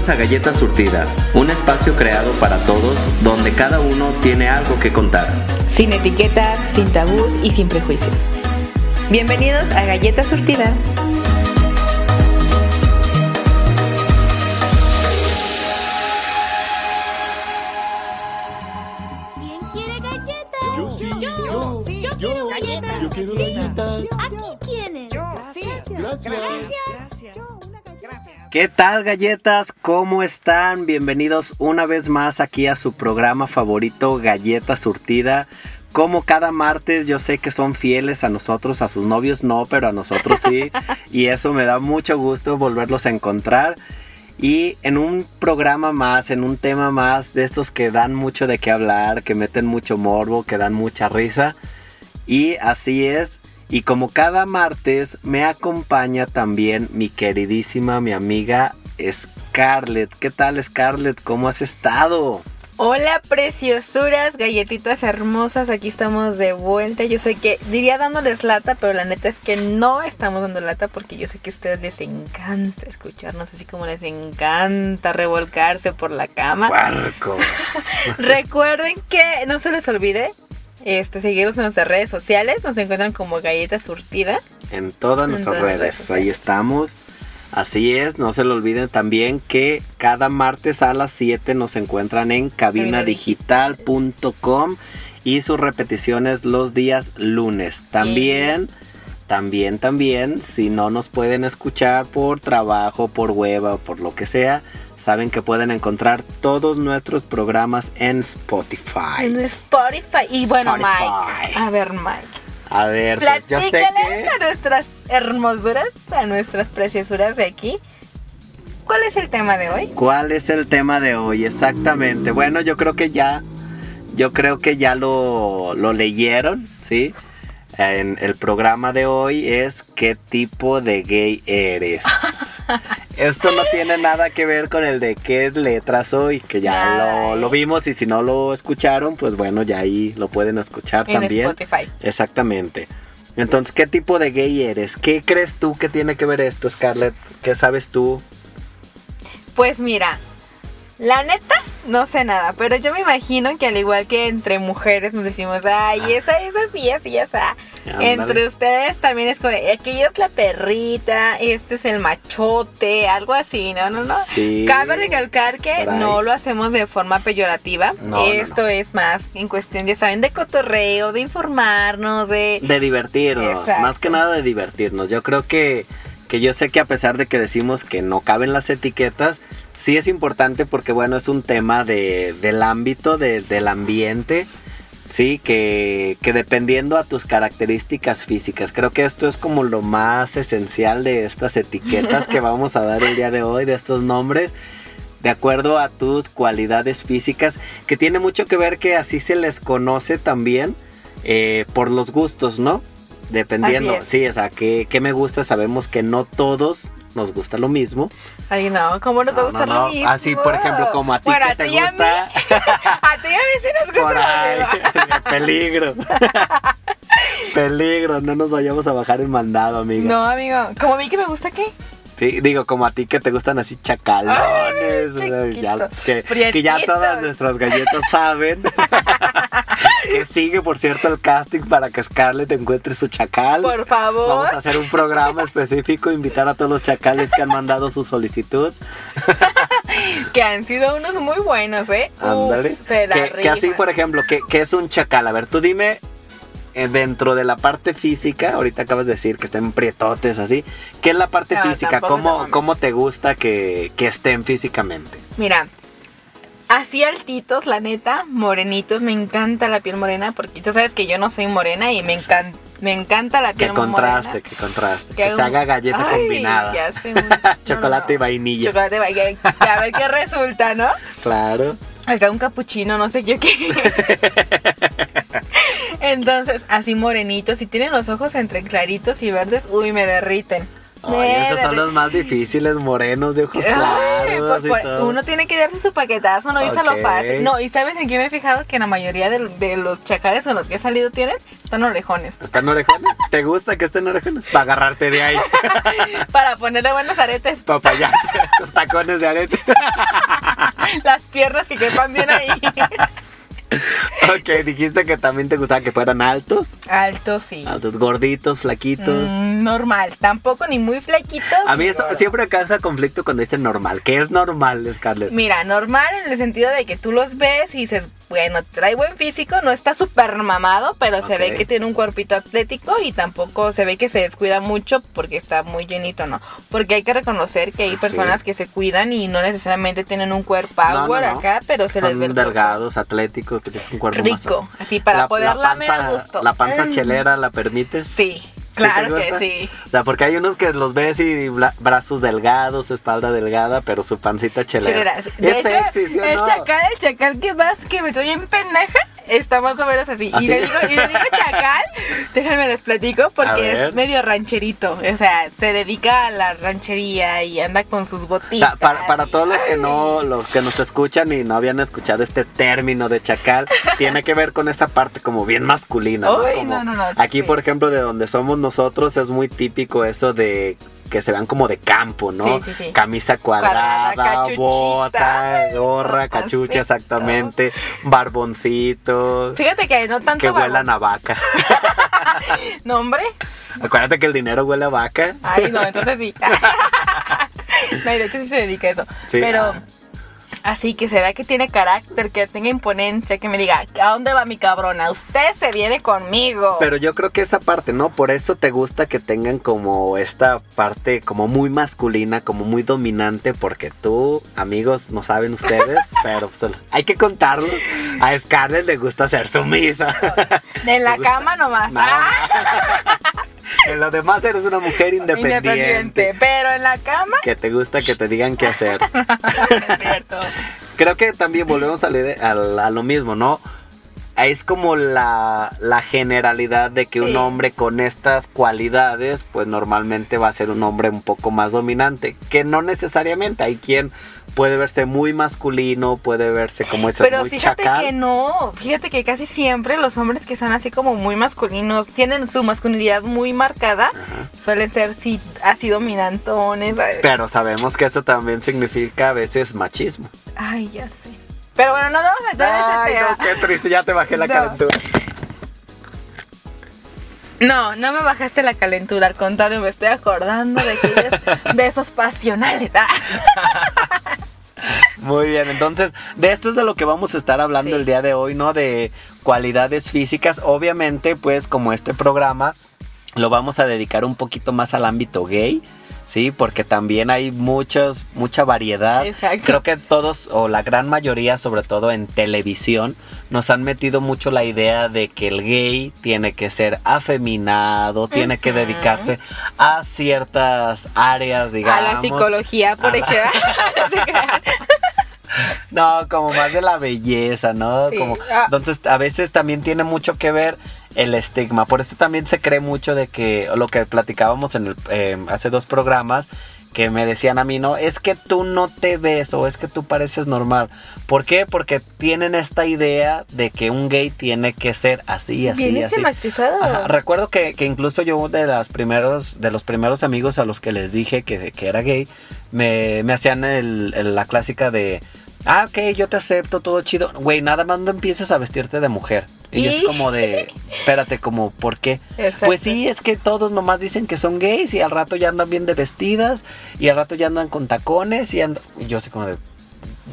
Bienvenidos a Galleta Surtida, un espacio creado para todos donde cada uno tiene algo que contar. Sin etiquetas, sin tabús y sin prejuicios. Bienvenidos a Galleta Surtida. ¿Qué tal galletas? ¿Cómo están? Bienvenidos una vez más aquí a su programa favorito Galleta Surtida. Como cada martes yo sé que son fieles a nosotros, a sus novios no, pero a nosotros sí. y eso me da mucho gusto volverlos a encontrar. Y en un programa más, en un tema más de estos que dan mucho de qué hablar, que meten mucho morbo, que dan mucha risa. Y así es. Y como cada martes me acompaña también mi queridísima, mi amiga Scarlett. ¿Qué tal Scarlett? ¿Cómo has estado? Hola preciosuras, galletitas hermosas, aquí estamos de vuelta. Yo sé que diría dándoles lata, pero la neta es que no estamos dando lata porque yo sé que a ustedes les encanta escucharnos, así como les encanta revolcarse por la cama. Recuerden que no se les olvide este, seguirnos en nuestras redes sociales, nos encuentran como Galleta Surtida. En todas En nuestras todas redes. Ahí estamos. Así es, no se lo olviden también que cada martes a las 7 nos encuentran en cabinadigital.com y sus repeticiones los días lunes. También, también, también, si no nos pueden escuchar por trabajo, por web o por lo que sea, saben que pueden encontrar todos nuestros programas en Spotify. En Spotify. Y bueno, Spotify. Mike. A ver, Mike. A ver, pues yo sé Platícales que... a nuestras hermosuras, a nuestras preciosuras de aquí. ¿Cuál es el tema de hoy? ¿Cuál es el tema de hoy? Exactamente. Bueno, yo creo que ya, yo creo que ya lo, lo leyeron, ¿sí? En el programa de hoy es ¿qué tipo de gay eres? Esto no tiene nada que ver con el de qué letras soy, que ya lo vimos y si no lo escucharon, pues bueno, ya ahí lo pueden escuchar En también. Spotify. Exactamente. Entonces, ¿qué tipo de gay eres? ¿Qué crees tú que tiene que ver esto, Scarlett? ¿Qué sabes tú? Pues mira, la neta, no sé nada, pero yo me imagino que al igual que entre mujeres nos decimos, ay, esa es así, así, esa. Entre ustedes también es como, aquella es la perrita, este es el machote, algo así, ¿no? No, no. Sí. Cabe recalcar que no lo hacemos de forma peyorativa. No, no, Esto es más en cuestión, ya saben, de cotorreo, de informarnos, de... De divertirnos, Exacto. más que nada de divertirnos. Yo creo que, que yo sé que a pesar de que decimos que no caben las etiquetas, sí es importante porque bueno, es un tema de, del ámbito, de- del ambiente, sí, que, que dependiendo a tus características físicas, creo que esto es como lo más esencial de estas etiquetas que vamos a dar el día de hoy, de estos nombres. De acuerdo a tus cualidades físicas, que tiene mucho que ver que así se les conoce también eh, por los gustos, ¿no? Dependiendo, sí, o sea, que, que me gusta, sabemos que no todos nos gusta lo mismo. Ay, no, ¿cómo nos va a gustar no, lo mismo? Así, por ejemplo, como a ti Bueno, que a te ti y a mí- gusta. A ti y a mí sí nos gusta Por ahí, peligro. peligro, no nos vayamos a bajar el mandado, amiga. No, amigo, ¿como a mí que me gusta qué? Sí, digo, como a ti que te gustan así chacalones. Ay, ya, que, que ya todas nuestras galletas saben. que sigue, por cierto, el casting para que Scarlett encuentre su chacal. Por favor. Vamos a hacer un programa específico, invitar a todos los chacales que han mandado su solicitud. Que han sido unos muy buenos, ¿eh? Uf, Ándale. se la Que, que así, por ejemplo, que, que es un chacal. A ver, tú dime, dentro de la parte física, ahorita acabas de decir que estén prietotes así, ¿qué es la parte No, física? ¿Cómo. ¿Cómo te gusta que, que estén físicamente? Mira, así altitos, la neta, morenitos, me encanta la piel morena porque tú sabes que yo no soy morena y me encanta, me encanta la Que piel contraste, morena. que contraste. Que Que, haga se haga galleta Ay, combinada. ya sé, un- no, Chocolate y vainilla. Chocolate y vainilla. A ver qué resulta, ¿no? Claro. Acá un capuchino, no sé yo qué. Entonces, así morenitos, y tienen los ojos entre claritos y verdes, uy, me derriten. Ay, esos son los más difíciles, morenos, de ojos Ay, claros pues, y pues, todo. uno tiene que darse su paquetazo, no irse a Ok. lo fácil. No, y sabes en qué me he fijado que la mayoría de, de los chacales con los que he salido tienen, están orejones. ¿Están orejones? ¿Te gusta que estén orejones? Para agarrarte de ahí. Para ponerle buenos aretes, Papaya. Los tacones de arete. las piernas que quepan bien ahí. ok, dijiste que también te gustaba que fueran altos. Alto, sí. Altos, gorditos, flaquitos. Mm, normal, tampoco ni muy flaquitos. A mí eso gordos. siempre causa conflicto cuando dicen normal. ¿Qué es normal, Scarlett? Mira, normal en el sentido de que tú los ves y dices, bueno, trae buen físico, no está súper mamado, pero se ve que tiene un cuerpito atlético y tampoco se ve que se descuida mucho porque está muy llenito, ¿no? Porque hay que reconocer que hay Sí. personas que se cuidan y no necesariamente tienen un cuerpo No, no, power no. acá, pero se les ve delgados, atléticos, tienes un cuerpo más rico, así para La- poder la lamer a gusto. ¿La panza Mm. chelera la permites? Sí, ¿Sí te claro que sí. O sea, porque hay unos que los ves y bla- brazos delgados, espalda delgada, pero su pancita chelera. Chelera. De Es hecho, sexy, ¿sí o el no? chacal, el chacal que vas, que me estoy en pendeja, está más o menos así. ¿Así? Y le digo, y le digo chacal, déjenme les platico, porque es medio rancherito. O sea, se dedica a la ranchería y anda con sus O botitas. sea, para, para y- todos los que no, los que nos escuchan y no habían escuchado este término de chacal, tiene que ver con esa parte como bien masculina. ¿no? Uy, Como no, no, no, Aquí, sí. por ejemplo, de donde somos nosotros, es muy típico eso de que se vean como de campo, ¿no? Sí, sí, sí. Camisa cuadrada, bota, gorra, cachucha, exactamente, barboncito, Fíjate que no tanto que huelan a vaca. No, hombre. Acuérdate que el dinero huele a vaca. Ay, no, entonces sí. no, y de hecho sí se dedica a eso. Sí, Pero ah. Así que se vea que tiene carácter, que tenga imponencia, que me diga, ¿a dónde va mi cabrona? Usted se viene conmigo. Pero yo creo que esa parte, ¿no? Por eso te gusta que tengan como esta parte como muy masculina, como muy dominante, porque tú, amigos, no saben ustedes, pero pues, hay que contarlo. A Scarlett le gusta ser sumisa. en la cama nomás. No. Ah, en lo demás eres una mujer independiente. independiente. Pero en la cama, Que te gusta que te digan qué hacer. es cierto. Creo que también volvemos a, leer- a- a lo mismo, ¿no? Es como la, la generalidad de que Sí. un hombre con estas cualidades, pues normalmente va a ser un hombre un poco más dominante. Que no necesariamente. Hay quien puede verse muy masculino, puede verse como ese Pero muy fíjate chacal. que no, fíjate que casi siempre los hombres que son así como muy masculinos, tienen su masculinidad muy marcada, Ajá. suelen ser sí, así dominantones. ¿sabes? Pero sabemos que eso también significa a veces machismo. Ay, ya sé. Pero bueno, no vamos a entrar en ese no, tema. qué triste, ya te bajé la No. calentura. No, no me bajaste la calentura, al contrario, me estoy acordando de aquellos besos pasionales. Ah. Muy bien, entonces de esto es de lo que vamos a estar hablando Sí. el día de hoy, ¿no? De cualidades físicas. Obviamente, pues como este programa lo vamos a dedicar un poquito más al ámbito gay, ¿sí? Porque también hay muchos, mucha variedad. Exacto. Creo que todos, o la gran mayoría, sobre todo en televisión, nos han metido mucho la idea de que el gay tiene que ser afeminado, tiene que dedicarse a ciertas áreas, digamos. A la psicología, por a la- ejemplo. No como más de la belleza, ¿no? Sí. Como, Ah. entonces, a veces también tiene mucho que ver el estigma. Por eso también se cree mucho de que lo que platicábamos en el, eh, hace dos programas, que me decían a mí, no, es que tú no te ves o es que tú pareces normal. ¿Por qué? Porque tienen esta idea de que un gay tiene que ser así, así, así. Ajá, Recuerdo que, que incluso yo de los primeros, de los primeros amigos a los que les dije que, que era gay, me, me hacían el- el- la clásica de, ah, ok, yo te acepto, todo chido. Güey, nada más no empieces a vestirte de mujer. Y, es como de, espérate, como, ¿por qué? Exacto. Pues sí, es que todos nomás dicen que son gays y al rato ya andan bien de vestidas y al rato ya andan con tacones y, y yo así como de,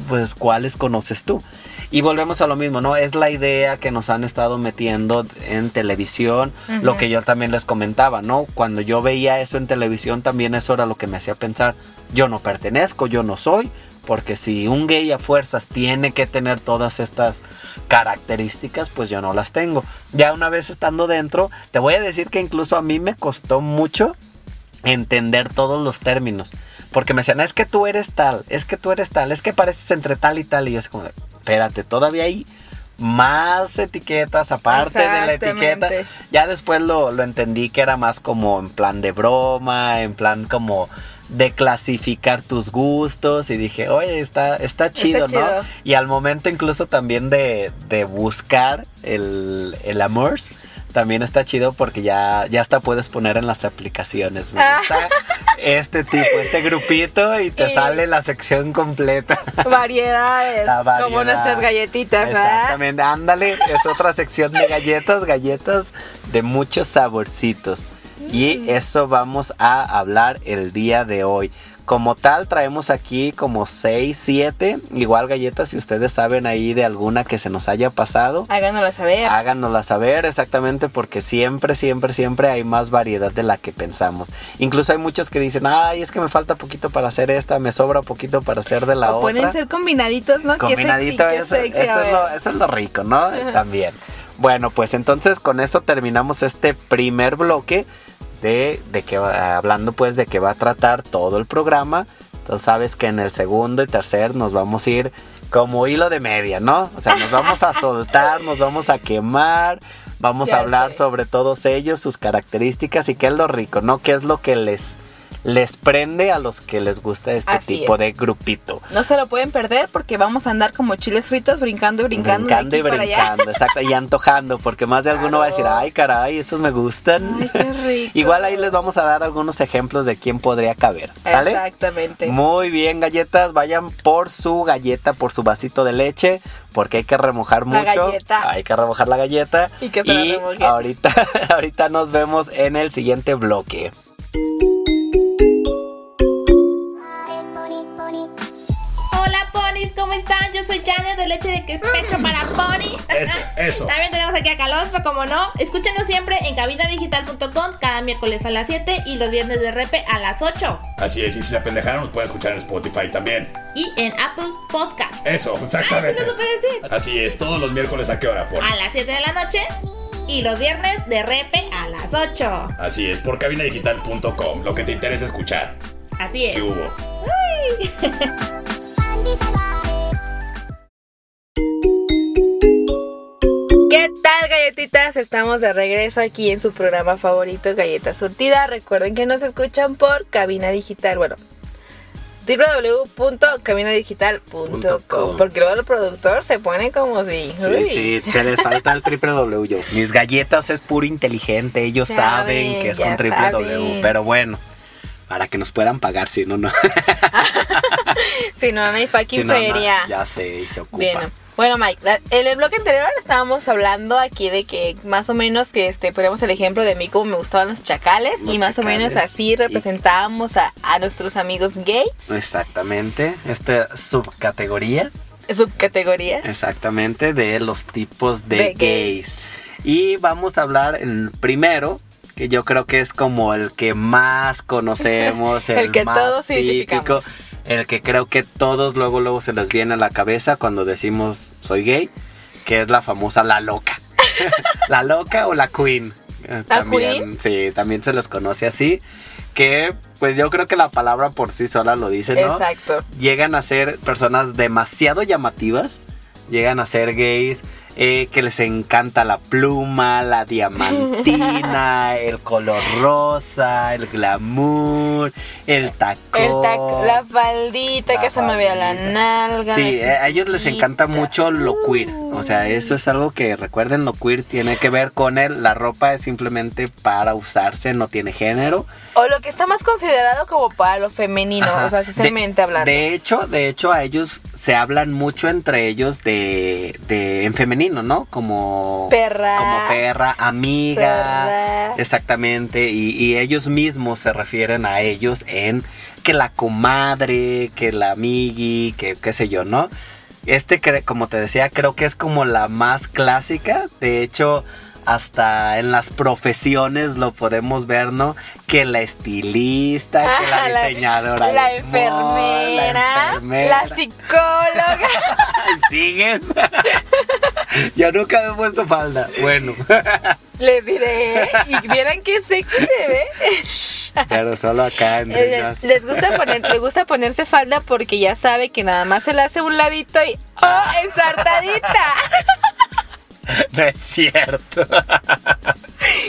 pues, ¿cuáles conoces tú? Y volvemos a lo mismo, ¿no? Es la idea que nos han estado metiendo en televisión, lo que yo también les comentaba, ¿no? Cuando yo veía eso en televisión también eso era lo que me hacía pensar, yo no pertenezco, yo no soy, porque si un gay a fuerzas tiene que tener todas estas características, pues yo no las tengo. Ya una vez estando dentro, te voy a decir que incluso a mí me costó mucho entender todos los términos. Porque me decían, es que tú eres tal, es que tú eres tal, es que pareces entre tal y tal. Y yo es como, espérate, todavía hay más etiquetas aparte de la etiqueta. Ya después lo, lo entendí que era más como en plan de broma, en plan como de clasificar tus gustos y dije, oye, está, está chido. ¿no? Y al momento incluso también de, de buscar el, el amor, también está chido porque ya, ya hasta puedes poner en las aplicaciones. Me Ah. gusta este tipo, este grupito y te Y- sale la sección completa. Variedades. La variedad. Como nuestras galletitas, ¿ah? Exactamente, ándale, es otra sección de galletas, galletas de muchos saborcitos. Y Mm. eso vamos a hablar el día de hoy. Como tal, traemos aquí como 6, 7, igual galletas, si ustedes saben ahí de alguna que se nos haya pasado. Háganoslo saber. Háganosla saber exactamente porque siempre, siempre, siempre hay más variedad de la que pensamos. Incluso hay muchos que dicen, ay, es que me falta poquito para hacer esta, me sobra poquito para hacer de la o otra. pueden ser combinaditos, ¿no? Combinadito, sexy, eso, sexy, eso a es lo, eso es lo rico, ¿no? También. Bueno, pues entonces con eso terminamos este primer bloque de, de que va- hablando pues de que va a tratar todo el programa. Entonces sabes que en el segundo y tercer nos vamos a ir como hilo de media, ¿no? O sea, nos vamos a soltar, nos vamos a quemar, vamos Ya a hablar sé. sobre todos ellos, sus características y qué es lo rico, ¿no? ¿Qué es lo que les, les prende a los que les gusta este Así tipo es. de grupito? No se lo pueden perder porque vamos a andar como chiles fritos brincando y brincando, brincando de y allá. brincando, exacto, y antojando, porque más de alguno va a decir, ay caray, esos me gustan. Ay, qué rico. Igual ahí les vamos a dar algunos ejemplos de quién podría caber, ¿sale? Exactamente. Muy bien, galletas, vayan por su galleta, por su vasito de leche, porque hay que remojar La mucho. galleta. Hay que remojar la galleta. Y que se la remojen. ahorita, ahorita nos vemos en el siguiente bloque. Hola ponis, ¿cómo están? Yo soy Janet de Leche de Pecho para Pony. Eso, eso. También tenemos aquí a Calostro, como no. Escúchenos siempre en cabinadigital.com cada miércoles a las 7 y los viernes de repe a las 8. Así es, y si se apendejaron, nos pueden escuchar en Spotify también. Y en Apple Podcasts. Eso, exactamente. Ay, no supe decir. Así es, todos los miércoles a qué hora, por. A las 7 de la noche y los viernes de repe a las 8. Así es, por cabinadigital.com, lo que te interesa escuchar. Así es. ¿Qué hubo? ¿Qué tal galletitas? Estamos de regreso aquí en su programa favorito Galleta Surtida. Recuerden que nos escuchan por Cabina Digital, bueno, www.cabinadigital.com porque luego el productor se pone como si... Sí, uy. sí, se les falta el triple W. yo. Mis galletas es puro inteligente, ellos saben que es con triple saben. W, pero bueno, para que nos puedan pagar, si no, no. Si no, no hay Si fucking no, no, feria. ya sé, se ocupa. Bien. Bueno, Mike, en el bloque anterior estábamos hablando aquí de que más o menos que este ponemos el ejemplo de mí como me gustaban los chacales Los y más o menos así representábamos a, a nuestros amigos gays, Exactamente, esta subcategoría, subcategoría. exactamente, de los tipos de, De gays. Y vamos a hablar en primero, que yo creo que es como el que más conocemos, el, El que más todos típico, el que creo que todos luego luego se les viene a la cabeza cuando decimos soy gay, que es la famosa la loca. la loca o la queen. Eh, ¿La también, sí, también se les conoce así. Que pues yo creo que la palabra por sí sola lo dice, ¿no? Exacto. llegan a ser personas demasiado llamativas, llegan a ser gays, eh, que les encanta la pluma, la diamantina, el color rosa, el glamour, el tacón. El tac- la faldita La que se me vea la faldita. nalga. Sí, la a ellos les encanta mucho lo queer. O sea, eso es algo que recuerden, lo queer tiene que ver con él. La ropa es simplemente para usarse, no tiene género. O lo que está más considerado como para lo femenino, Ajá. o sea, socialmente hablando. De hecho, de hecho, a ellos se hablan mucho entre ellos de, de en femenino, ¿no? Como Perra. como perra, amiga, Perra. exactamente, y, y ellos mismos se refieren a ellos en que la comadre, que la amigui, que qué sé yo, ¿no? Este, como te decía, creo que es como la más clásica. De hecho, hasta en las profesiones lo podemos ver, ¿no? Que la estilista, que la Ajá, diseñadora. la de enfermera, la enfermera. la psicóloga. ¿Sigues? Yo nunca me he puesto falda. Bueno, Les diré, ¿eh? y vieran qué sexy se ve. pero solo acá en Eh, Rinas. Les gusta poner, le gusta ponerse falda porque ya sabe que nada más se le hace un ladito y ¡oh! ensartadita. No es cierto.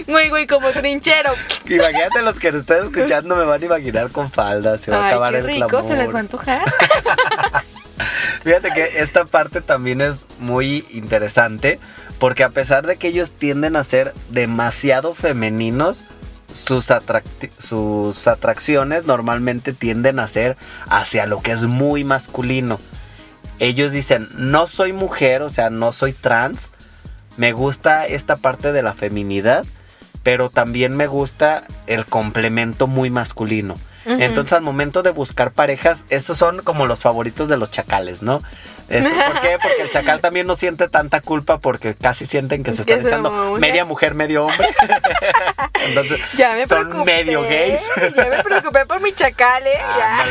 Güey, güey, como trinchero. Imagínate los que nos están escuchando me van a imaginar con faldas. Se va a acabar qué el rico, clamor. se les va a antojar. Fíjate que esta parte también es muy interesante porque a pesar de que ellos tienden a ser demasiado femeninos, sus, sus atracciones normalmente tienden a ser hacia lo que es muy masculino. Ellos dicen, no soy mujer, o sea, no soy trans, me gusta esta parte de la feminidad, pero también me gusta el complemento muy masculino. Entonces al momento de buscar parejas, esos son como los favoritos de los chacales, ¿no? Eso, ¿Por qué? Porque el chacal también no siente tanta culpa porque casi sienten que se están echando mujer. media mujer, medio hombre. Entonces Ya me son preocupé. medio gays. Ya me preocupé por mi chacal, ¿eh? Ya.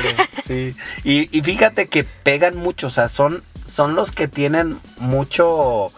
Sí. Y, y fíjate que pegan mucho, o sea, son, son los que tienen mucho,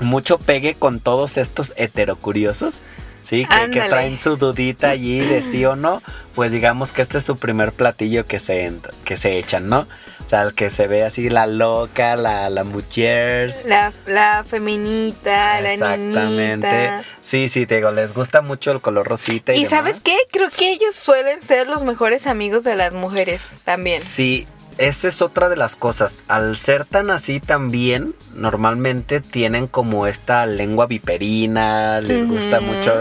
mucho pegue con todos estos heterocuriosos. Sí, que, traen su dudita allí de sí o no, pues digamos que este es su primer platillo que se, que se echan, ¿no? O sea, el que se ve así la loca, la, la mujer. La, la feminita, la Exactamente. niñita. Sí, sí, te digo, les gusta mucho el color rosita. Y, ¿Y sabes qué? Creo que ellos suelen ser los mejores amigos de las mujeres también. Sí, esa es otra de las cosas. Al ser tan así también, normalmente tienen como esta lengua viperina, les gusta mucho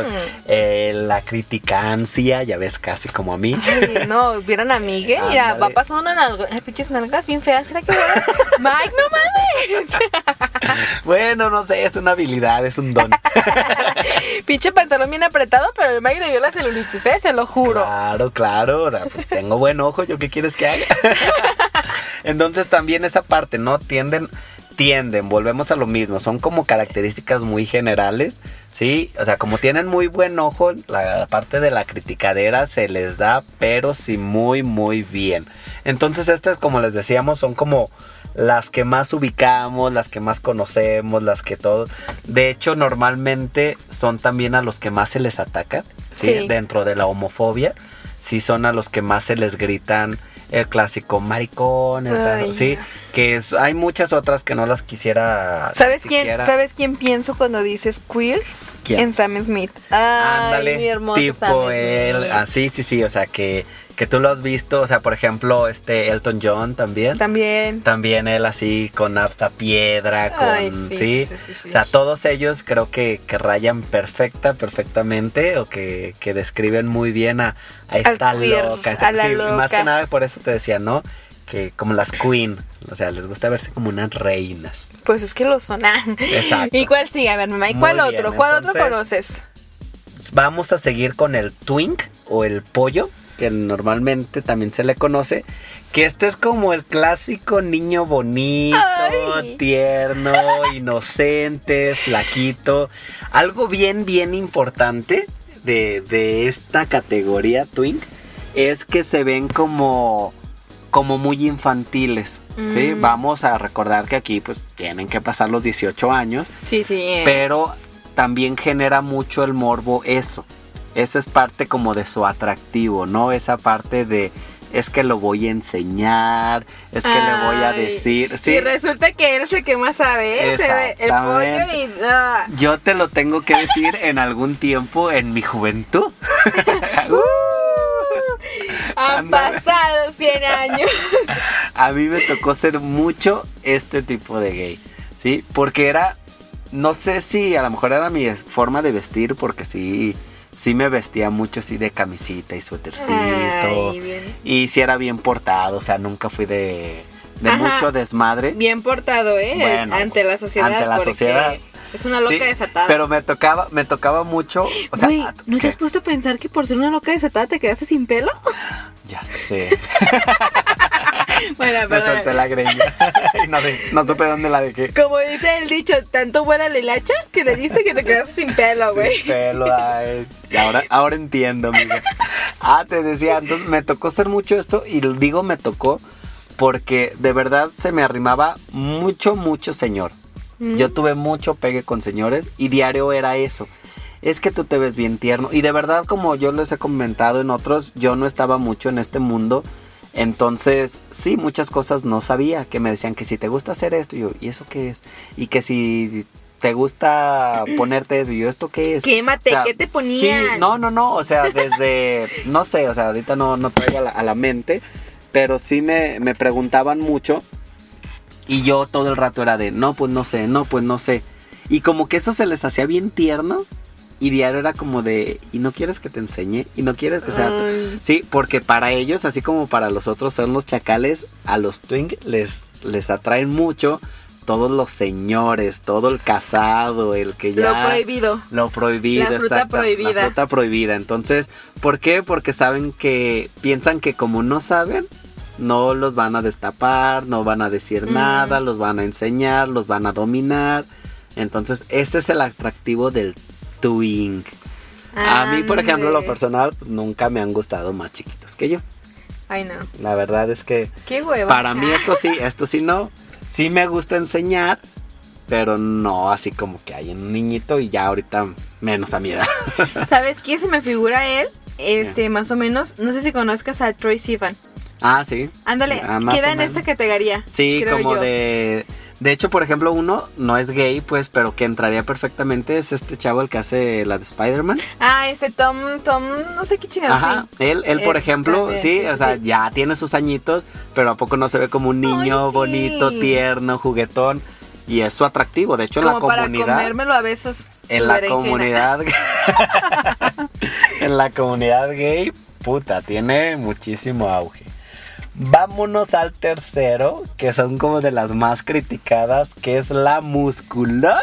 eh, la criticancia, ya ves, casi como a mí. Ay, no, vieron a Miguel, mira, va pasando unas pinches nalgas bien feas, ¿será que? Mike, no mames. bueno, no sé, es una habilidad, es un don. Pinche pantalón bien apretado, pero el Mike debió la celulitis, ¿eh? Se lo juro. Claro, claro, o sea, pues tengo buen ojo, ¿yo qué quieres que haga? Entonces también esa parte, ¿no? Tienden, tienden, volvemos a lo mismo, son como características muy generales, ¿sí? O sea, como tienen muy buen ojo, la parte de la criticadera se les da, pero sí muy, muy bien. Entonces estas, como les decíamos, son como las que más ubicamos, las que más conocemos, las que todo. De hecho, normalmente son también a los que más se les ataca, ¿sí? Sí. Dentro de la homofobia, sí son a los que más se les gritan el clásico maricón, el Ay, clásico- sí, que es- hay muchas otras que no las quisiera. ¿Sabes quién, ¿Sabes quién pienso cuando dices queer? ¿Quién? En Sam Smith. Ay, Ándale, mi hermoso tipo Sam él, Smith. así, sí, sí, o sea, que, que tú lo has visto, o sea, por ejemplo, este Elton John también. También. También él así con harta piedra, con Ay, sí, sí, sí, sí, sí. O sea, todos ellos creo que, que rayan perfecta, perfectamente, o que, que describen muy bien a, a esta loca. a la sí, Más que loca. nada por eso te decía, ¿no? Que como las queen, o sea, les gusta verse como unas reinas. Pues es que lo son. Exacto. ¿Y cuál sigue? A ver, mamá, ¿y Muy cuál bien, otro? ¿Cuál otro conoces? Vamos a seguir con el twink o el pollo, que normalmente también se le conoce. Que este es como el clásico niño bonito, Ay. tierno, inocente, flaquito. Algo bien, bien importante de, de esta categoría twink es que se ven como, como muy infantiles. ¿sí? Mm. Vamos a recordar que aquí pues tienen que pasar los 18 años. Sí, sí. eh. Pero también genera mucho el morbo eso. Esa es parte como de su atractivo, ¿no? Esa parte de es que lo voy a enseñar, es que le voy a decir. Sí, Y resulta que él es el que más sabe. Se ve el pollo y... ah. yo te lo tengo que decir en algún tiempo en mi juventud. Han pasado 100 años. a mí me tocó ser mucho este tipo de gay, ¿sí? Porque era, no sé si a lo mejor era mi forma de vestir, porque sí, sí me vestía mucho así de camisita y suétercito. Y sí era bien portado, o sea, nunca fui de, de Ajá. mucho desmadre. Bien portado, ¿eh? Bueno, ante la sociedad. ante la sociedad. Es una loca Sí, desatada. Pero me tocaba, me tocaba mucho, o sea, ¿no te has puesto a pensar que por ser una loca desatada te quedaste sin pelo? Ya sé, bueno, me perdón. solté la greña no, sé- no supe dónde la dejé. Como dice el dicho, tanto buena la hilacha que le diste que te quedaste sin pelo, güey. Sin pelo, ay. Y ahora, ahora entiendo, amiga. Ah, te decía, entonces me tocó hacer mucho esto y digo me tocó porque de verdad se me arrimaba mucho, mucho señor. Mm. Yo tuve mucho pegue con señores y diario era eso. Es que tú te ves bien tierno. Y de verdad, como yo les he comentado en otros, yo no estaba mucho en este mundo. Entonces, sí, muchas cosas no sabía. Que me decían que si te gusta hacer esto, y yo, ¿y eso qué es? Y que si ¿te gusta ponerte eso? Y yo, ¿esto qué es? Quémate, O sea, ¿qué te ponían? Sí, no, no, no, o sea, desde, no sé, o sea, ahorita no, no traigo a la, a la mente, pero sí me, me preguntaban mucho y yo todo el rato era de, no, pues no sé, no, pues no sé. Y como que eso se les hacía bien tierno y diario era como de, ¿y no quieres que te enseñe? ¿Y no quieres que sea...? Ay. Sí, porque para ellos, así como para los otros son los chacales, a los twink les, les atraen mucho todos los señores, todo el casado, el que ya... Lo prohibido. Lo prohibido, La fruta prohibida. La fruta prohibida. Entonces, ¿por qué? Porque saben que piensan que como no saben, no los van a destapar, no van a decir Mm. nada, los van a enseñar, los van a dominar. Entonces, ese es el atractivo del twink. A mí, por ejemplo, lo personal, nunca me han gustado más chiquitos que yo. Ay, no. La verdad es que Qué hueva. para mí esto sí, esto sí no. Sí me gusta enseñar, pero no así como que hay un niñito y ya ahorita menos a mi edad. ¿Sabes quién se me figura él? Este, más o menos. No sé si conozcas a Troy Sivan. Ah, sí. Ándale, Ah, queda en esta categoría. Sí, como yo. de... De hecho, por ejemplo, uno no es gay, pues, pero que entraría perfectamente es este chavo el que hace la de Spider-Man. Ah, este Tom, Tom, no sé qué chingados. Ajá, sí. él, él por Él ejemplo, también, sí, sí, o sea, sí. ya tiene sus añitos, pero a poco no se ve como un niño Ay, bonito, tierno, juguetón, y es su atractivo. De hecho, en Como la para comunidad, comérmelo a veces. en la berenjena. comunidad, en la comunidad gay, puta, tiene muchísimo auge. Vámonos al tercero, que son como de las más criticadas, que es la musculoca.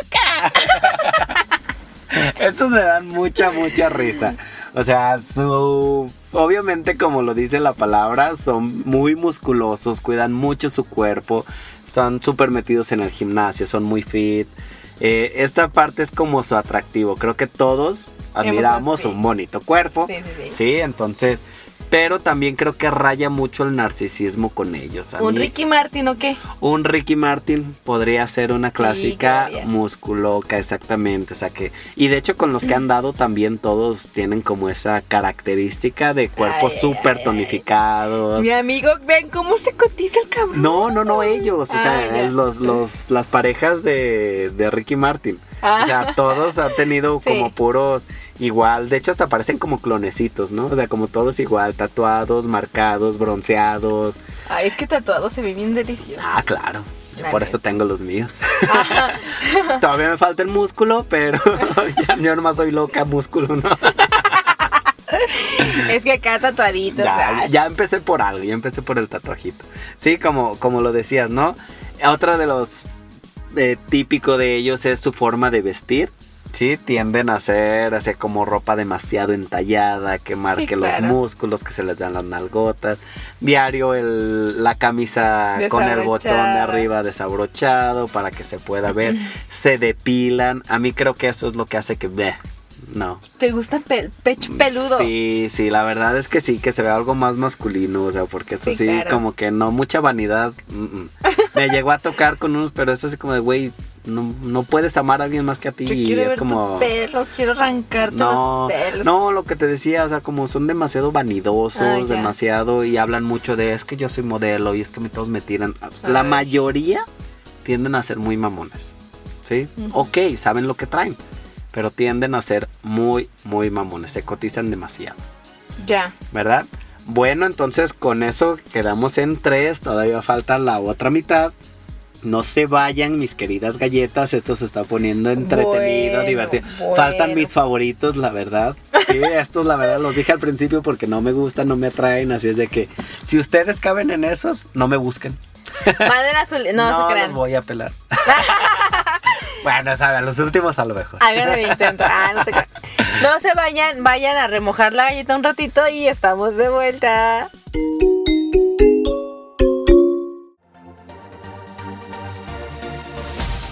Estos me dan mucha, mucha risa. O sea, su... Obviamente, como lo dice la palabra, son muy musculosos, cuidan mucho su cuerpo, son súper metidos en el gimnasio, son muy fit. Eh, esta parte es como su atractivo. Creo que todos admiramos un bonito cuerpo. Sí, sí, sí. Sí, entonces... Pero también creo que raya mucho el narcisismo con ellos. A ¿Un mí- Ricky Martin o qué? un Ricky Martin podría ser una clásica quedaría. musculoca, exactamente. O sea que, y de hecho, con los que han dado también todos tienen como esa característica de cuerpos súper tonificados. Mi amigo, ven cómo se cotiza el cabrón. No, no, no ellos, o sea, Ah, ya. los, los, las parejas de, de Ricky Martin. Ah. O sea, todos han tenido Sí. como puros igual, de hecho hasta parecen como clonecitos, ¿no? O sea, como todos igual, tatuados, marcados, bronceados. Ay, es que tatuado se ve bien delicioso. Ah, claro. Yo por eso tengo los míos. Todavía me falta el músculo, pero ya, yo nomás soy loca músculo, ¿no? Es que acá tatuaditos. Ya, ya empecé por algo, ya empecé por el tatuajito. Sí, como, como lo decías, ¿no? Otra de los eh, típico de ellos es su forma de vestir. Sí, tienden a hacer así como ropa demasiado entallada, que marque los claro. músculos, que se les vean las nalgotas. Diario el, la camisa con el botón de arriba desabrochado para que se pueda ver. se depilan. A mí creo que eso es lo que hace que... bleh, no, ¿Te gusta pe- pecho peludo? Sí, sí, la verdad es que sí, que se ve algo más masculino, o sea, porque eso Sí, sí, claro. como que no, mucha vanidad. mm, mm. Me llegó a tocar con unos, pero es así como de, güey, no, no puedes amar a alguien más que a ti. Yo y quiero es ver como... tu pelo, quiero arrancarte No, los pelos. no, lo que te decía, o sea, como son demasiado vanidosos, Ah, demasiado, y hablan mucho de, es que yo soy modelo, y es que a mí todos me tiran. La Ay. mayoría tienden a ser muy mamones, ¿sí? Ujú. Ok, saben lo que traen, pero tienden a ser muy, muy mamones, se cotizan demasiado. Ya. ¿verdad? Bueno, entonces con eso quedamos en tres, todavía falta la otra mitad. No se vayan, mis queridas galletas, esto se está poniendo entretenido, Bueno, divertido. bueno. Faltan mis favoritos, la verdad. Sí, estos la verdad los dije al principio porque no me gustan, no me atraen, así es de que si ustedes caben en esos, no me busquen. Manden azul. No, se los crean. voy a pelar. bueno, saben, los últimos a lo mejor. Hagan el intento. Ah, no se crean. No se vayan, vayan a remojar la galleta un ratito y estamos de vuelta.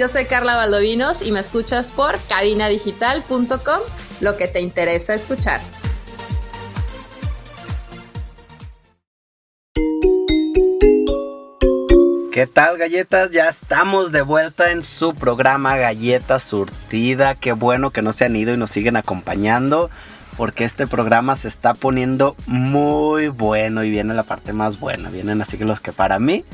Yo soy Carla Valdovinos y me escuchas por cabinadigital.com, lo que te interesa escuchar. ¿Qué tal galletas? Ya estamos de vuelta en su programa Galleta Surtida. Qué bueno que no se han ido y nos siguen acompañando porque este programa se está poniendo muy bueno y viene la parte más buena. Vienen así que los que para mí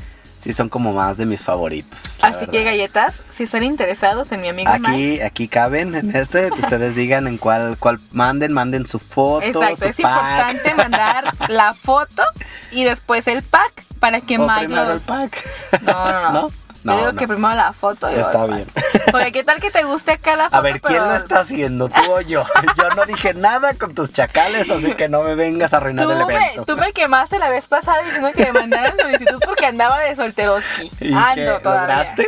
sí son como más de mis favoritos. Así que galletas, si están interesados en mi amigo Mike. Aquí, aquí caben en este, ustedes digan en cuál, cuál manden, manden su foto, Exacto, su es pack. importante mandar la foto y después el pack para que O Mike primero los... el pack. No, no, no. ¿No? Yo No, digo no. que primero la foto y luego Está bien. Oye, ¿qué tal que te guste acá la foto? A ver, ¿quién pero lo está haciendo? ¿Tú o yo? Yo no dije nada con tus chacales, así que no me vengas a arruinar Tú el me, evento. tú me quemaste la vez pasada diciendo que me mandaran solicitud porque andaba de solteroski. ¿Y Ando todavía. ¿Lograste?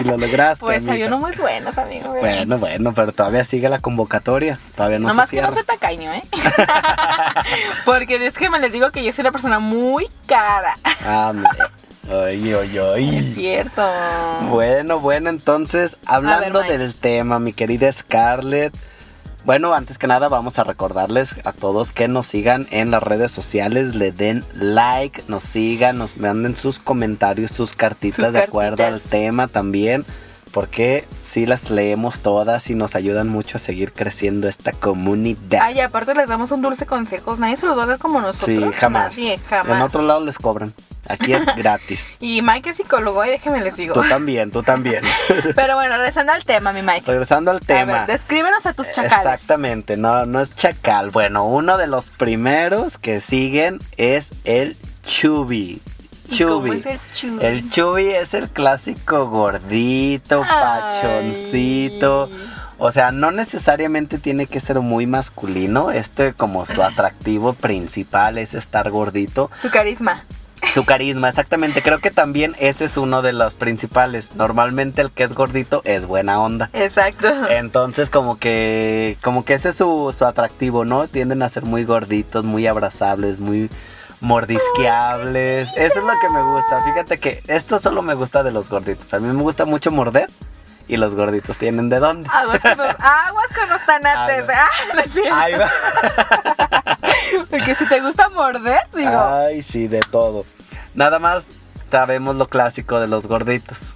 y lo lograste. Pues hay amiga. unos muy buenos, amigo. Bueno, bueno, pero todavía sigue la convocatoria. Todavía no Nomás se que no se tacaño, ¿eh? Porque es que me les digo que yo soy una persona muy cara. Ah. Ay, ay, ay. Es cierto. Bueno, bueno, entonces, hablando del tema, mi querida Scarlett. Bueno, antes que nada vamos a recordarles a todos que nos sigan en las redes sociales, le den like, nos sigan, nos manden sus comentarios, sus cartitas Sus de acuerdo al tema también, porque sí las leemos todas y nos ayudan mucho a seguir creciendo esta comunidad. Ay, aparte les damos un dulce consejos. Nadie se los va a dar como nosotros. sí, jamás. Nadie, jamás. En otro lado les cobran. Aquí es gratis. Y Mike es psicólogo, y déjenme les digo. Tú también, tú también. Pero bueno, regresando al tema, mi Mike. Regresando al A tema. ver, descríbenos a tus chacales. Exactamente, no, no es chacal. Bueno, uno de los primeros que siguen es el Chubby. ¿Y cómo Chubby. es el Chubby es el clásico gordito, pachoncito. Ay. O sea, no necesariamente tiene que ser muy masculino. Este como su atractivo principal es estar gordito. Su carisma. Su carisma, exactamente. Creo que también ese es uno de los principales. Normalmente el que es gordito es buena onda. Exacto. Entonces como que como que ese es su, su atractivo, ¿no? Tienden a ser muy gorditos, muy abrazables, muy mordisqueables. Eso es lo que me gusta. Fíjate que esto solo me gusta de los gorditos. A mí me gusta mucho morder y los gorditos tienen de dónde. Aguas con los, aguas con los tanates. Ah, no. Ahí va. Porque si te gusta morder, digo. Ay, sí, de todo. Nada más sabemos lo clásico de los gorditos.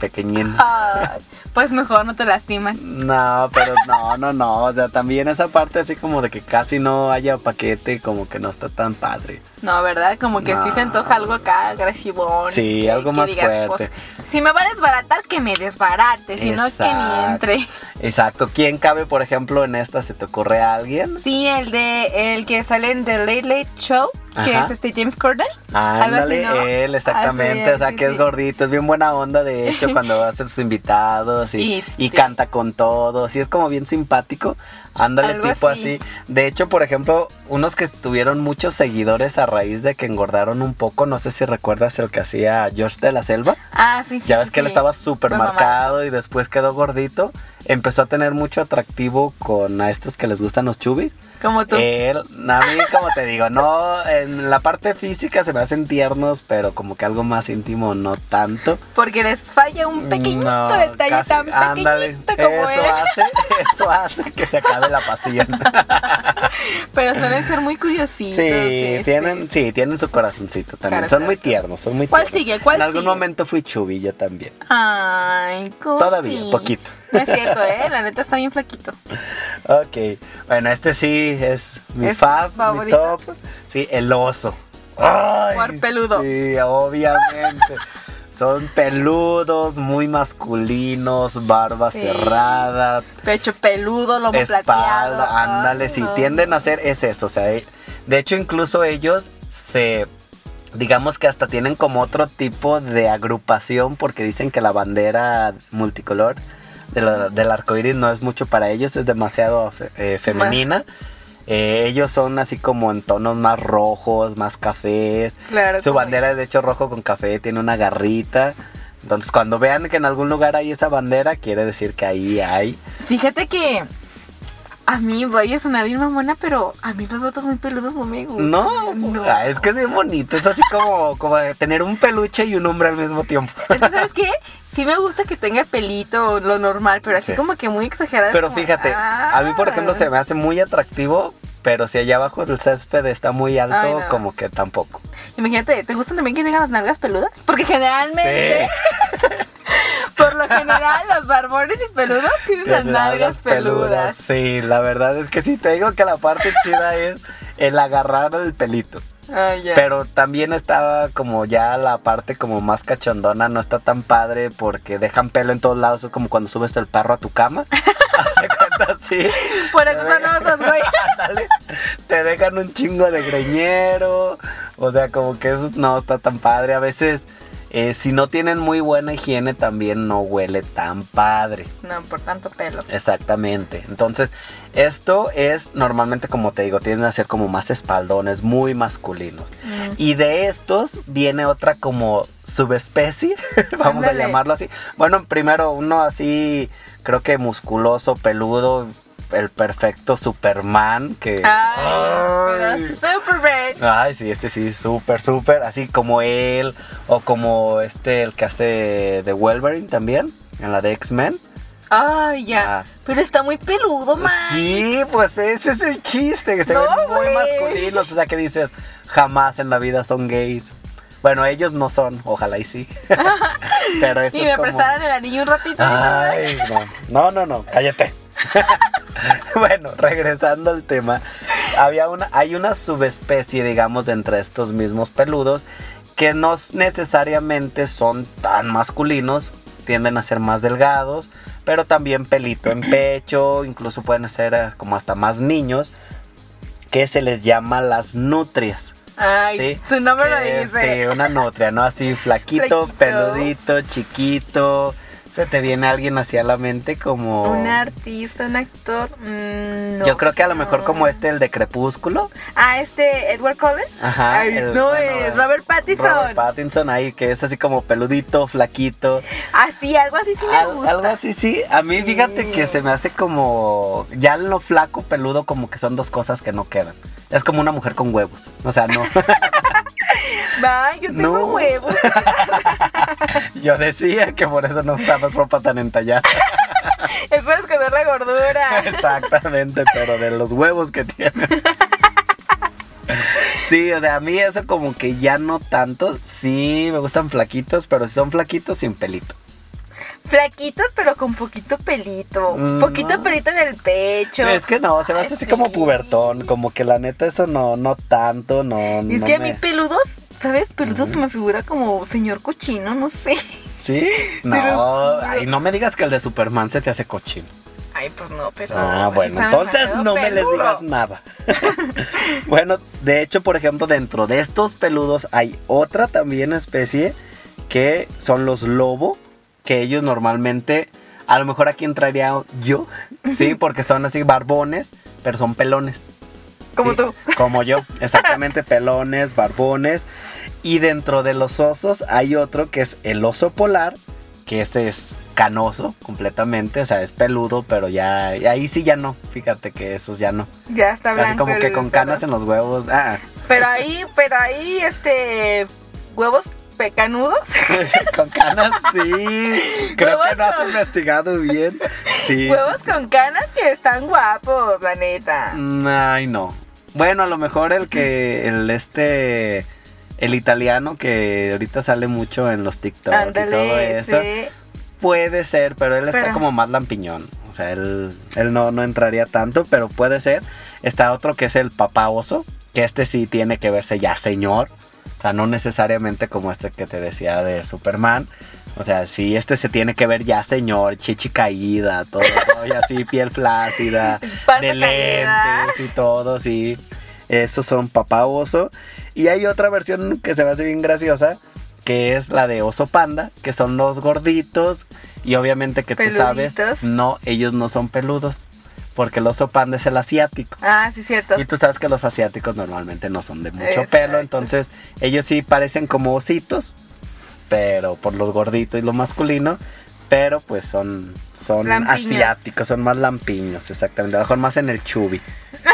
Pequeñín. ay, pues mejor no te lastiman. No, pero no, no, no. O sea, también esa parte así como de que casi no haya paquete, como que no está tan padre. No, ¿verdad? Como que sí No. se antoja algo acá agresivón. Sí, que- algo que más digas, fuerte. pues, si me va a desbaratar, que me desbarate. Si no, que ni entre. Exacto. ¿Quién cabe, por ejemplo, en esta? ¿Se te ocurre a alguien? Sí, el de el que sale en The Late Late Show, que Ajá. es este James Corden. Ándale, ¿no? él, exactamente. Así es, o sea, sí, que es gordito, es bien buena onda, de hecho, cuando hace sus invitados y, Y- y sí. canta con todos. Y es como bien simpático. Ándale, tipo así. así. De hecho, por ejemplo, unos que tuvieron muchos seguidores a raíz de que engordaron un poco, no sé si recuerdas el que hacía George de la Selva. Ah, sí, sí. Ya sí, ves que él sí. estaba súper marcado y después quedó gordito. Empezó a tener mucho atractivo con a estos que les gustan los chubis. Como tú. Él, a mí, como te digo, no, en la parte física se me hacen tiernos, pero como que algo más íntimo no tanto. Porque les falla un pequeñito No, detalle casi- tan ándale, pequeñito como eso él. hace, eso hace que se acabe la pasión. Pero suelen ser muy curiositos. Sí, este. tienen, sí, tienen su corazoncito también. Claro, son claro. muy tiernos, son muy ¿Cuál tiernos. sigue? ¿Cuál En algún sigue? momento fui chubi yo también. Ay, cosi. Todavía, poquito. No es cierto, ¿eh? La neta está bien flaquito. Ok, bueno, este sí es mi ¿Es fab, mi favorito? top. Sí, el oso. Ay, Por peludo. Sí, obviamente. Son peludos, muy masculinos, barba Sí. cerrada, Pecho peludo, lomo plateado. espalda, ándale, Ay, si no. tienden a hacer es eso, o sea, eh, de hecho incluso ellos se digamos que hasta tienen como otro tipo de agrupación porque dicen que la bandera multicolor de la- del arco iris no es mucho para ellos, es demasiado fe- eh, femenina. Eh, ellos son así como en tonos más rojos, más cafés. Claro. Su bandera es de hecho rojo con café, tiene una garrita. Entonces cuando vean que en algún lugar hay esa bandera, quiere decir que ahí hay. Fíjate que a mí voy a sonar bien mamona, pero a mí los otros muy peludos no me gustan. No, ah, es que es bien bonito. Es así como, como de tener un peluche y un hombre al mismo tiempo. Es que, ¿sabes qué? Sí me gusta que tenga pelito, lo normal, pero así Sí. como que muy exagerado. Pero como, fíjate, a mí por ah. ejemplo se me hace muy atractivo, pero si allá abajo del césped está muy alto, Ay, no. como que tampoco. Imagínate, ¿te gustan también que tengan las nalgas peludas? Porque generalmente, por lo general, los barbones y peludos tienen las nalgas peludas. Sí, la verdad es que sí, te digo que la parte chida es el agarrar el pelito. Ah. Pero también estaba como ya la parte como más cachondona, no está tan padre porque dejan pelo en todos lados, es como cuando subes el perro a tu cama. Cuenta así. Por eso son osos, güey. Te dejan un chingo de greñero. O sea, como que eso no está tan padre. A veces, eh, si no tienen muy buena higiene, también no huele tan padre. No, por tanto pelo. Exactamente. Entonces, esto es normalmente, como te digo, tienden a ser como más espaldones, muy masculinos. Mm. Y de estos viene otra como subespecie, vamos Ándale. a llamarlo así. Bueno, primero uno así, creo que musculoso, peludo, el perfecto Superman, que... Ay, Ay. Superman. Ay, sí, este sí, súper, súper, así como él, o como este, el que hace de Wolverine también, en la de X-Men. Ay, ya. Ah. Pero está muy peludo, man. Sí, pues ese es el chiste, que se No, ven muy masculinos, o sea que dices, jamás en la vida son gays. Bueno, ellos no son, ojalá y sí. Pero eso Y es me como- prestaran el anillo un ratito. Ay, no. No, no, no, cállate. bueno, regresando al tema, había una, hay una subespecie, digamos, entre estos mismos peludos que no necesariamente son tan masculinos, tienden a ser más delgados, pero también pelito en pecho, incluso pueden ser eh, como hasta más niños, que se les llama las nutrias. Ay, ¿sí? su nombre lo dice. Sí, una nutria, ¿no? Así flaquito, Flaquito. peludito, chiquito. Se te viene alguien hacia la mente como... Un artista, un actor. mm, no. Yo creo que a lo mejor No. como este, el de Crepúsculo. Ah, este, Edward Cullen. Ajá. Ay, el- no, bueno, eh, Robert Pattinson. Robert Pattinson ahí, que es así como peludito, flaquito. Ah, sí, algo así sí me Al- gusta. algo así, sí. A mí, fíjate que se me hace como... Ya lo flaco, peludo, como que son dos cosas que no quedan. Es como una mujer con huevos. O sea, no. Ay, yo tengo No. huevos. Yo decía que por eso no usabas ropa tan entallada. Es para esconder la gordura. Exactamente, pero de los huevos que tiene. Sí, o sea, a mí eso como que ya no tanto. Sí, me gustan flaquitos, pero si son flaquitos sin pelito. Flaquitos, pero con poquito pelito. Mm, poquito pelito en el pecho. Es que no, se me hace Ay, así sí. como pubertón, como que la neta eso no, no tanto, no. Y es no que a mí peludos, ¿sabes? Peludos se me figura como señor cochino, no sé. ¿Sí? No, Pero- ay, no me digas que el de Superman se te hace cochino. Ay, pues no, pero. Ah, sí bueno, entonces no me les digas nada. bueno, de hecho, por ejemplo, dentro de estos peludos hay otra también especie que son los lobo, que ellos normalmente, a lo mejor aquí entraría yo, sí, porque son así barbones, pero son pelones. Como Sí, tú. Como yo, exactamente, pelones, barbones. Y dentro de los osos hay otro que es el oso polar, que ese es canoso completamente, o sea, es peludo, pero ya ahí sí ya no, fíjate que esos ya no. Ya está blanco. como que con canas en los huevos. Ah, Pero ahí, pero ahí, este. Huevos pecanudos. con canas sí. Creo que no has con- investigado bien. Sí. Huevos con canas que están guapos, la neta. Mm, Ay, no. Bueno, a lo mejor el que el este el italiano que ahorita sale mucho en los TikTok y todo eso. sí. Puede ser, pero él está Pero- como más lampiñón. O sea, él, él no, no entraría tanto, pero puede ser. Está otro que es el papá oso, que este sí tiene que verse ya señor. O sea, no necesariamente como este que te decía de Superman. O sea, sí, este se tiene que ver ya señor, chichi caída, todo, y así piel flácida, de caída. lentes y todo, sí. Estos son papá oso. Y hay otra versión que se me hace bien graciosa, que es la de oso panda, que son los gorditos. Y obviamente que tú sabes, no, ellos no son peludos. Porque el oso panda es el asiático. Ah, sí, cierto. Y tú sabes que los asiáticos normalmente no son de mucho Exacto. pelo, entonces ellos sí parecen como ositos, pero por los gorditos y lo masculino, pero pues son, son Lampiños. asiáticos, son más lampiños, exactamente, a lo mejor más en el chubi.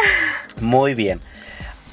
Muy bien.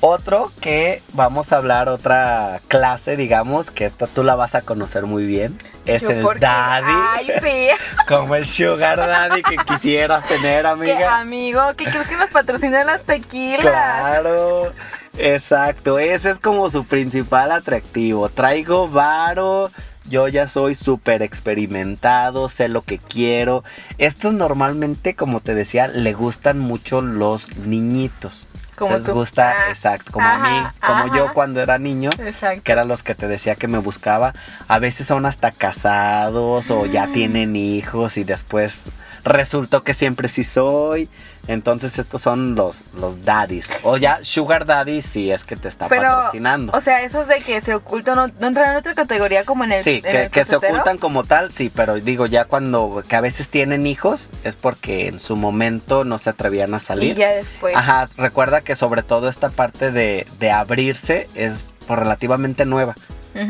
Otro que vamos a hablar, otra clase, digamos, que esta tú la vas a conocer muy bien, es Yo el daddy, Ay, sí. como el sugar daddy que quisieras tener, amiga. amigo, ¿qué crees que nos patrocinan las tequilas? Claro. Exacto, ese es como su principal atractivo. Traigo varo, yo ya soy súper experimentado, sé lo que quiero. Estos normalmente, como te decía, le gustan mucho los niñitos. Como Les tú. gusta, Ah, exacto, como a mí, como ajá. yo cuando era niño, Exacto. que eran los que te decía que me buscaba. A veces son hasta casados o ya Mm. tienen hijos y después resultó que siempre sí soy. Entonces estos son los, los daddies. O ya sugar daddy si es que te está Pero, patrocinando. o sea, esos de que se ocultan, ¿no, no entran en otra categoría como en el Sí, en que, el que se ocultan como tal, sí, pero digo, ya cuando que a veces tienen hijos es porque en su momento no se atrevían a Y salir. ya después. Ajá, recuerda que sobre todo esta parte de, de abrirse es relativamente nueva.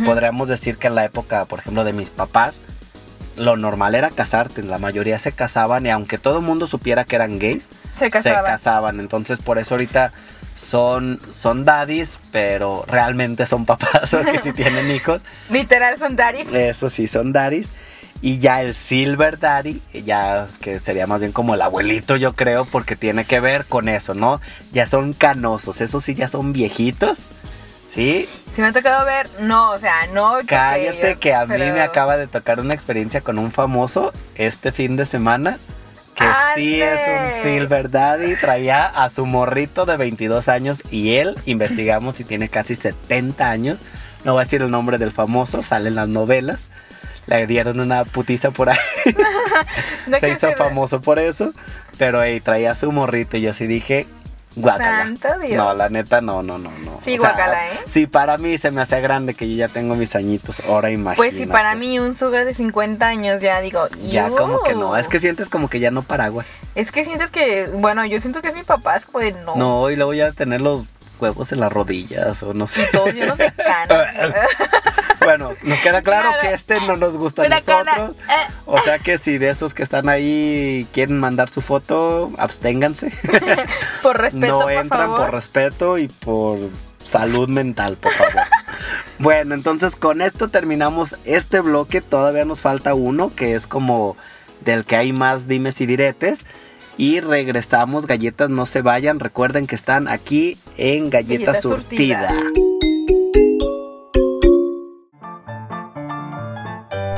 Podríamos decir que en la época, por ejemplo, de mis papás, lo normal era casarte. La mayoría se casaban y aunque todo el mundo supiera que eran gays, se casaban. casaban. Entonces, por eso ahorita son, son daddies, pero realmente son papás porque si tienen hijos. Literal son daris. Eso sí, son daddies. Y ya el Silver Daddy, ya que sería más bien como el abuelito, yo creo, porque tiene que ver con eso, ¿no? Ya son canosos, esos sí ya son viejitos. ¿Sí? Si me ha tocado ver, no, o sea, no. Cállate yo- que a mí me acaba de tocar una experiencia con un famoso este fin de semana. Que sí es un Silver Daddy, traía a su morrito de 22 años y él, investigamos si tiene casi 70 años. No voy a decir el nombre del famoso, sale en las novelas. Le dieron una putiza por ahí. No Se hizo famoso por eso. Pero ey, traía a su morrito y yo sí dije, guácala. Santo Dios. No, la neta, no, no, no, no. Sí, guácala, ¿eh? Sí, para mí se me hace grande que yo ya tengo mis añitos. Ahora imagínate. Pues sí, para mí un sugar de 50 años ya digo. Ya como que no, es que sientes como que ya no paraguas. Es que sientes que, bueno, yo siento que es mi papá, es como de no. No, y luego ya tener los huevos en las rodillas o no sé. Y todo llenos de canas. Bueno, nos queda claro que este no nos gusta a nosotros. eh. O sea que si de esos que están ahí quieren mandar su foto, absténganse. por respeto, no entran por respeto y por salud mental, por favor. bueno, entonces con esto terminamos este bloque. Todavía nos falta uno que es como del que hay más dimes y diretes. Y regresamos, galletas no se vayan. Recuerden que están aquí en Galleta, Galleta Surtida. Surtida.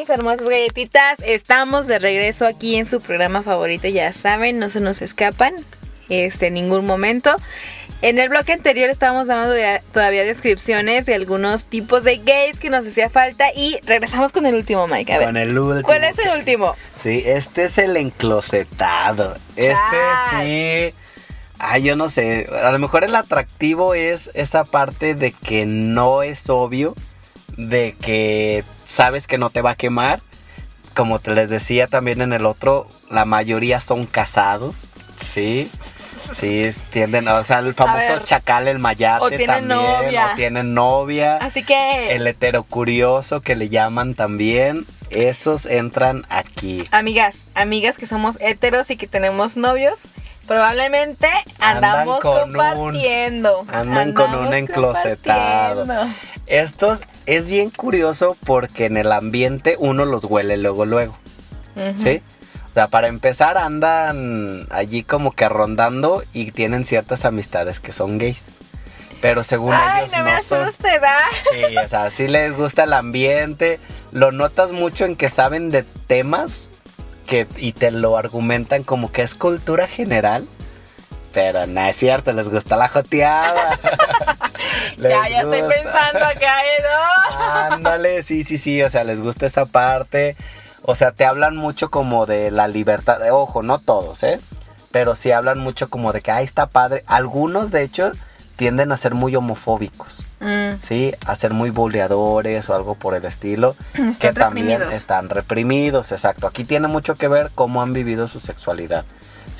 Mis hermosas galletitas? Estamos de regreso aquí en su programa favorito, ya saben, no se nos escapan este, en ningún momento. En el bloque anterior estábamos dando de- todavía descripciones de algunos tipos de gays que nos hacía falta y regresamos con el último, Mike. A ver, Con el último. ¿cuál es el último? Sí, este es el enclosetado. Este sí. Ay, yo no sé. A lo mejor el atractivo es esa parte de que no es obvio. De que sabes que no te va a quemar. Como te les decía también en el otro, la mayoría son casados. Sí. Sí, tienden, o sea, el famoso ver. chacal, el mayate O tienen también, novia. o tienen novia. Así que, El heterocurioso que le llaman también, esos entran aquí. amigas, amigas que somos heteros y que tenemos novios, probablemente Andan andamos con un- compartiendo. andan con un enclosetado. Estos es bien curioso porque en el ambiente uno los huele luego, luego. ¿Sí? O sea, para empezar andan allí como que rondando y tienen ciertas amistades que son gays. Pero según Ay, ellos no me son. asustes, ¿ah? Sí, o sea, sí les gusta el ambiente. Lo notas mucho en que saben de temas que, y te lo argumentan como que es cultura general. Pero no es cierto, les gusta la joteada. Ya, ya estoy pensando acá, ¿eh? ¿no? Ándale, sí, sí, sí, o sea, les gusta esa parte. O sea, te hablan mucho como de la libertad. Ojo, no todos, ¿eh? Pero sí hablan mucho como de que, ay, está padre. Algunos, de hecho, tienden a ser muy homofóbicos, Mm, ¿sí? A ser muy boleadores o algo por el estilo. Están que también reprimidos. están reprimidos, exacto. Aquí tiene mucho que ver cómo han vivido su sexualidad.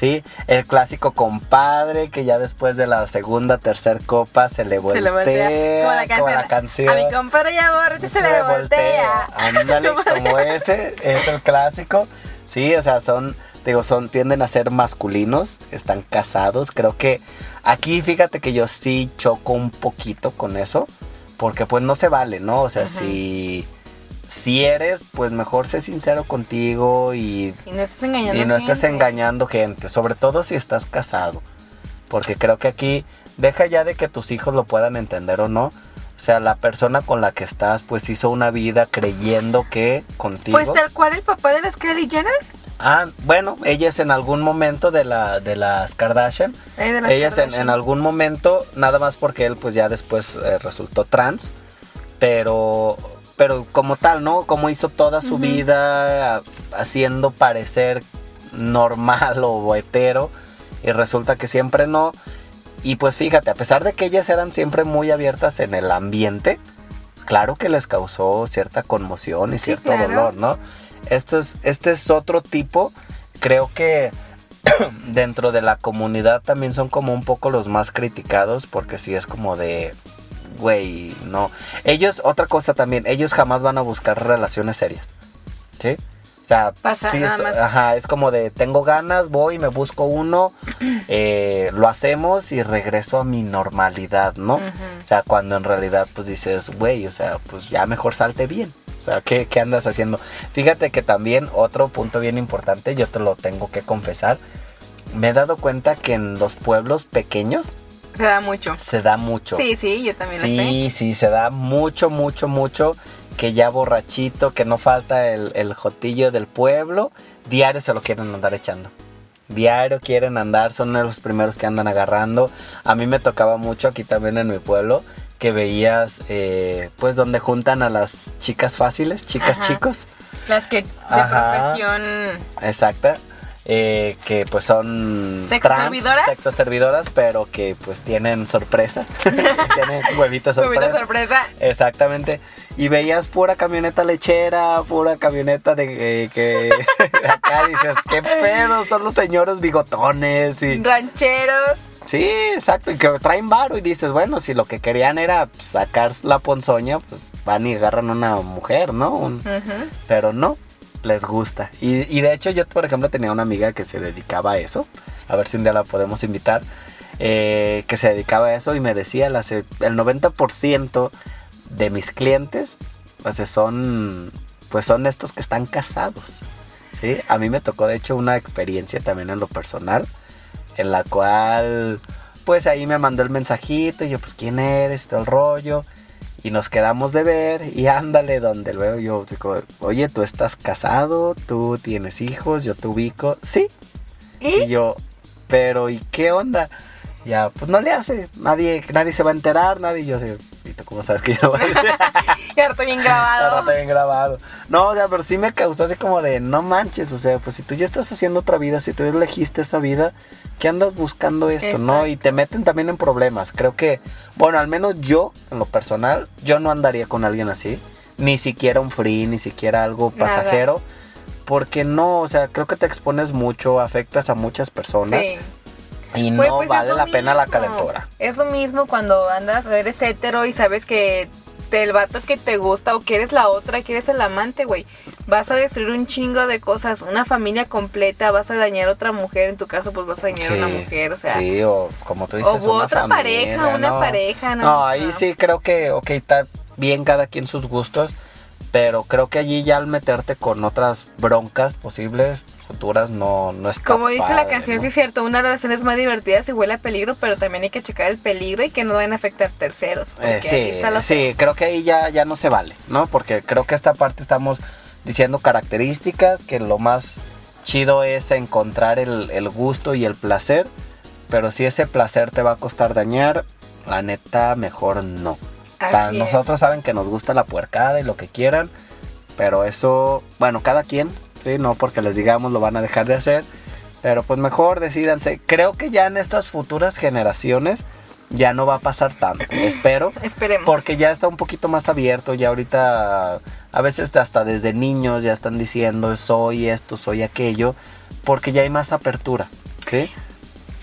¿Sí? El clásico compadre que ya después de la segunda, tercer copa se le se voltea. le voltea. Como la canción. como la canción. A mi compadre ya borracho se, le voltea. Ándale, como ese, es el clásico. Sí, o sea, son, digo, son, tienden a ser masculinos, están casados. Creo que aquí fíjate que yo sí choco un poquito con eso, porque pues no se vale, ¿no? O sea, si, si eres, pues mejor sé sincero contigo y, Y no estás engañando. y no estés gente. engañando gente, sobre todo si estás casado. Porque creo que aquí deja ya de que tus hijos lo puedan entender o no. O sea, la persona con la que estás pues hizo una vida creyendo que contigo... Pues tal cual el papá de las Kylie Jenner. Ah, bueno, ellas en algún momento de, la, de las Kardashian, eh, de las ellas en, Kardashian. en algún momento, nada más porque él pues ya después eh, resultó trans, pero, pero como tal, ¿no? Como hizo toda su vida haciendo parecer normal o hetero y resulta que siempre no. Y pues fíjate, a pesar de que ellas eran siempre muy abiertas en el ambiente, claro que les causó cierta conmoción y Sí, cierto claro. dolor, ¿no? Esto es, este es otro tipo, creo que dentro de la comunidad también son como un poco los más criticados porque sí es como de, güey, no. Ellos, otra cosa también, ellos jamás van a buscar relaciones serias, ¿sí? O sea, Pasa sí nada es, más. ajá, es como de, tengo ganas, voy, me busco uno, eh, lo hacemos y regreso a mi normalidad, ¿no? O sea, cuando en realidad pues dices, güey, o sea, pues ya mejor salte bien. O sea, ¿qué, qué andas haciendo? Fíjate que también otro punto bien importante, yo te lo tengo que confesar, me he dado cuenta que en los pueblos pequeños Se da mucho. se da mucho. Sí, sí, yo también lo sé. Sí, sí, se da mucho, mucho, mucho. Que ya borrachito, que no falta el, el jotillo del pueblo. Diario se lo quieren andar echando. Diario quieren andar, son de los primeros que andan agarrando. A mí me tocaba mucho aquí también en mi pueblo que veías, eh, pues, donde juntan a las chicas fáciles, chicas Ajá. chicos. Las que de Ajá. profesión. Exacta. Eh, que pues son ¿Sexo trans, servidoras? sexo servidoras, pero que pues tienen sorpresa. tienen huevitos sorpresa. Huevito sorpresa. Exactamente. Y veías pura camioneta lechera, pura camioneta de eh, que acá dices, qué pedo, son los señores bigotones y Rancheros. sí, exacto, y que traen varo y dices, bueno, si lo que querían era sacar la ponzoña, pues van y agarran una mujer, ¿no? Un- pero no, les gusta. Y, y de hecho yo, por ejemplo, tenía una amiga que se dedicaba a eso. A ver si un día la podemos invitar. eh, que se dedicaba a eso y me decía, las, el 90% de mis clientes, pues son, pues son estos que están casados. ¿sí? A mí me tocó de hecho una experiencia también en lo personal, en la cual, pues ahí me mandó el mensajito y yo, pues, ¿quién eres? Todo el rollo. Y nos quedamos de ver y ándale donde luego yo digo, oye, tú estás casado, tú tienes hijos, yo te ubico. Sí. Y yo, pero ¿y qué onda? Ya, pues no le hace, nadie, nadie se va a enterar, nadie, yo sé, ¿y tú cómo sabes que yo no voy a decir? Ya está bien grabado. está bien grabado. No, o sea, pero sí me causó así como de, no manches, o sea, pues si tú ya estás haciendo otra vida, si tú ya elegiste esa vida, ¿qué andas buscando esto, no? Exacto. Y te meten también en problemas. Creo que, bueno, al menos yo, en lo personal, yo no andaría con alguien así. Ni siquiera un free, ni siquiera algo Nada. pasajero. Porque no, o sea, creo que te expones mucho, afectas a muchas personas. Sí. Y no pues es vale la pena la calentura. Es lo mismo cuando andas, eres hetero y sabes que del vato que te gusta o que eres la otra, que eres el amante, güey. Vas a destruir un chingo de cosas, una familia completa, vas a dañar a otra mujer, en tu caso pues vas a dañar a una mujer, o sea, sí, o como tú dices, o una otra familia, pareja, una ¿no? pareja, no. No, ahí sí creo que, ok, está bien cada quien sus gustos, pero creo que allí ya al meterte con otras broncas posibles, futuras, no, no está Como dice la padre, canción, ¿no? sí es cierto, una relación es más divertida si huele a peligro, pero también hay que checar el peligro y que no vayan a afectar terceros. Eh, ahí está sí, sí, creo que ahí ya, ya no se vale, ¿no? Porque creo que esta parte estamos diciendo características, que lo más chido es encontrar el, el gusto y el placer, pero si ese placer te va a costar dañar, la neta, mejor no. O sea, Así es. nosotros saben que nos gusta la puercada y lo que quieran, pero eso, bueno, cada quien, ¿sí? No porque les digamos lo van a dejar de hacer, pero pues mejor decidanse. Creo que ya en estas futuras generaciones ya no va a pasar tanto, espero. Esperemos. Porque ya está un poquito más abierto, ya ahorita a veces hasta desde niños ya están diciendo soy esto, soy aquello, porque ya hay más apertura, ¿sí?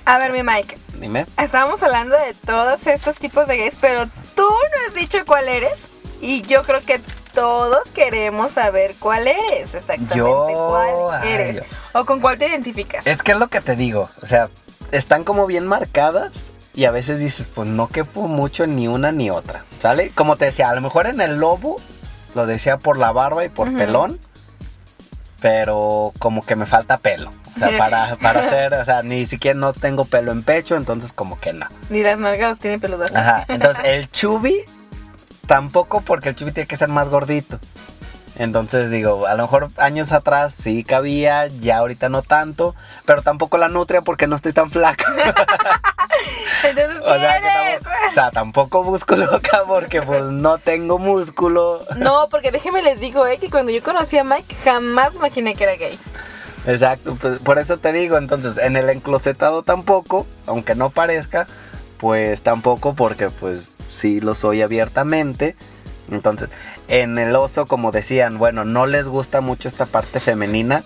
A ver, mi Mike. Dime. Estábamos hablando de todos estos tipos de gays, pero tú no has dicho cuál eres. Y yo creo que todos queremos saber cuál eres, exactamente Yo, cuál ay, eres. yo. O con cuál te identificas. Es que es lo que te digo, o sea, están como bien marcadas y a veces dices, pues no quepo mucho en ni una ni otra, ¿sale? Como te decía, a lo mejor en el lobo lo decía por la barba y por pelón, pero como que me falta pelo. O sea, para, para hacer, o sea, ni siquiera no tengo pelo en pecho, entonces como que no. Ni las nalgas las tiene peludas. Ajá, entonces el chubi tampoco porque el chubi tiene que ser más gordito. Entonces digo, a lo mejor años atrás sí cabía, ya ahorita no tanto, pero tampoco la nutria porque no estoy tan flaca. Entonces, o, sea, tampoco, o sea, tampoco músculo acá porque pues no tengo músculo. No, porque déjenme les digo, eh, que cuando yo conocí a Mike jamás imaginé que era gay. Exacto, pues, por eso te digo, entonces en el enclosetado tampoco, aunque no parezca, pues tampoco porque pues sí lo soy abiertamente. Entonces, en el oso, como decían, bueno, no les gusta mucho esta parte femenina.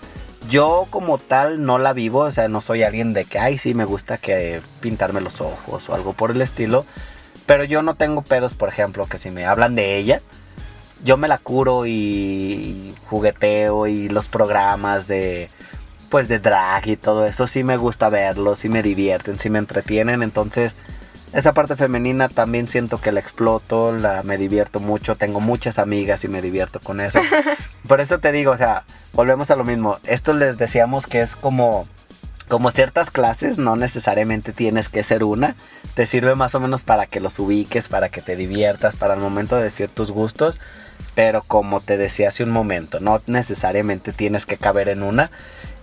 Yo como tal no la vivo, o sea, no soy alguien de que, ay, sí, me gusta que pintarme los ojos o algo por el estilo. Pero yo no tengo pedos, por ejemplo, que si me hablan de ella, yo me la curo y, jugueteo y los programas de pues de drag y todo eso sí me gusta verlos, sí me divierten, sí me entretienen, entonces esa parte femenina también siento que la exploto, la me divierto mucho, tengo muchas amigas y me divierto con eso. Por eso te digo, o sea, volvemos a lo mismo. Esto les decíamos que es como como ciertas clases, no necesariamente tienes que ser una, te sirve más o menos para que los ubiques, para que te diviertas, para el momento de decir tus gustos, pero como te decía hace un momento, no necesariamente tienes que caber en una.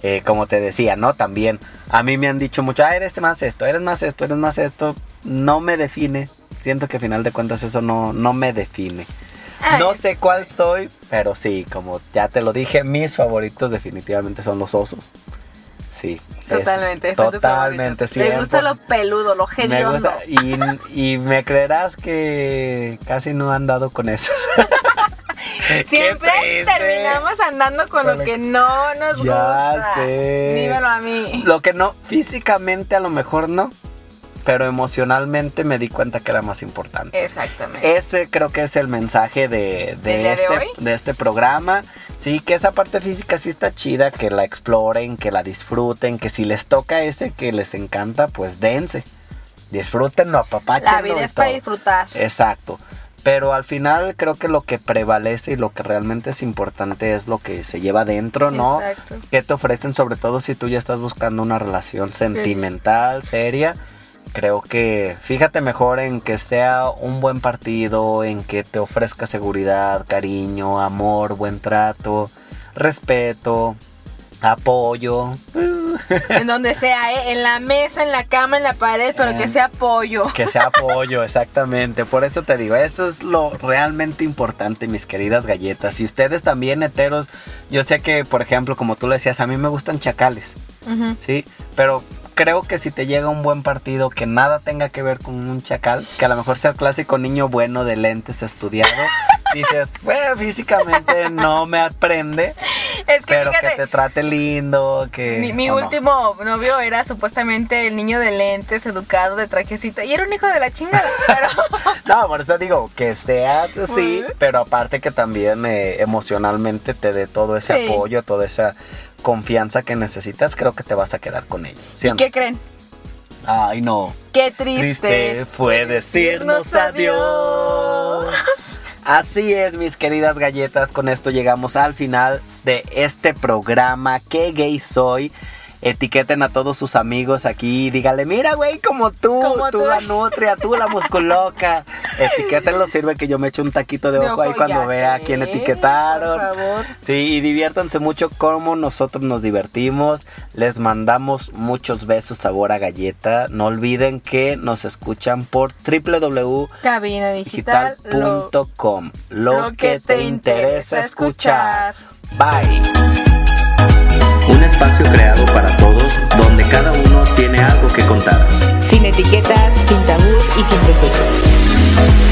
Eh, como te decía, ¿no? También a mí me han dicho mucho, ah, eres más esto, eres más esto, eres más esto. No me define. Siento que a final de cuentas eso no, no me define. Ay, No sé cuál soy, pero sí, como ya te lo dije, mis favoritos definitivamente son los osos. Sí. Totalmente, tus totalmente, favoritos. Te gusta lo peludo, lo me hediondo. gusta, y, y me creerás que casi no han dado con esos. Siempre terminamos andando con lo Con lo que no nos Ya gusta. sé. Dímelo a mí. Lo que no, físicamente a lo mejor no, pero emocionalmente me di cuenta que era más importante. Exactamente. Ese creo que es el mensaje de, de ¿Del día de este, hoy? de este programa. Sí, que esa parte física sí está chida, que la exploren, que la disfruten, que si les toca ese que les encanta, pues dense. Disfrútenlo, apapáchenlo. La vida es para disfrutar. Exacto. Pero al final creo que lo que prevalece y lo que realmente es importante es lo que se lleva dentro, ¿no? Exacto. ¿Qué te ofrecen? Sobre todo si tú ya estás buscando una relación sentimental, seria. Creo que fíjate mejor en que sea un buen partido, en que te ofrezca seguridad, cariño, amor, buen trato, respeto, apoyo. En donde sea, ¿eh? En la mesa, en la cama, en la pared, pero que En- sea pollo. Que sea apoyo, exactamente. Por eso te digo, eso es lo realmente importante, mis queridas galletas. Y ustedes también, heteros, yo sé que, por ejemplo, como tú le decías, a mí me gustan chacales. ¿sí? Pero creo que si te llega un buen partido que nada tenga que ver con un chacal, que a lo mejor sea el clásico niño bueno de lentes estudiado, dices, bueno, físicamente no me aprende, Es que pero que te trate lindo, que... mi, mi ¿o no? último novio era supuestamente el niño de lentes, educado, de trajecita. Y era un hijo de la chingada. Pero No, por eso digo que sea sí, pero aparte que también eh, emocionalmente te dé todo ese Sí. apoyo, toda esa confianza que necesitas, creo que te vas a quedar con ella. ¿sí ¿Y no? qué creen? Ay, no. Qué triste. Triste fue decirnos adiós. Así es, mis queridas galletas, con esto llegamos al final de este programa. ¿Qué gay soy? Etiqueten a todos sus amigos aquí y díganle, mira, güey, como tú, Como tú tú". la nutria, tú la musculoca. Etiquétenlo, sirve que yo me eche un taquito de ojo ahí cuando vea a quién etiquetaron. por favor. Sí, y diviértanse mucho como nosotros nos divertimos. Les mandamos muchos besos sabor a galleta. No olviden que nos escuchan por www Cabina digital. lo- digital.com. Lo, que te interesa escuchar. Bye. Un espacio creado para todos donde cada uno tiene algo que contar. sin etiquetas, sin tabús y sin prejuicios.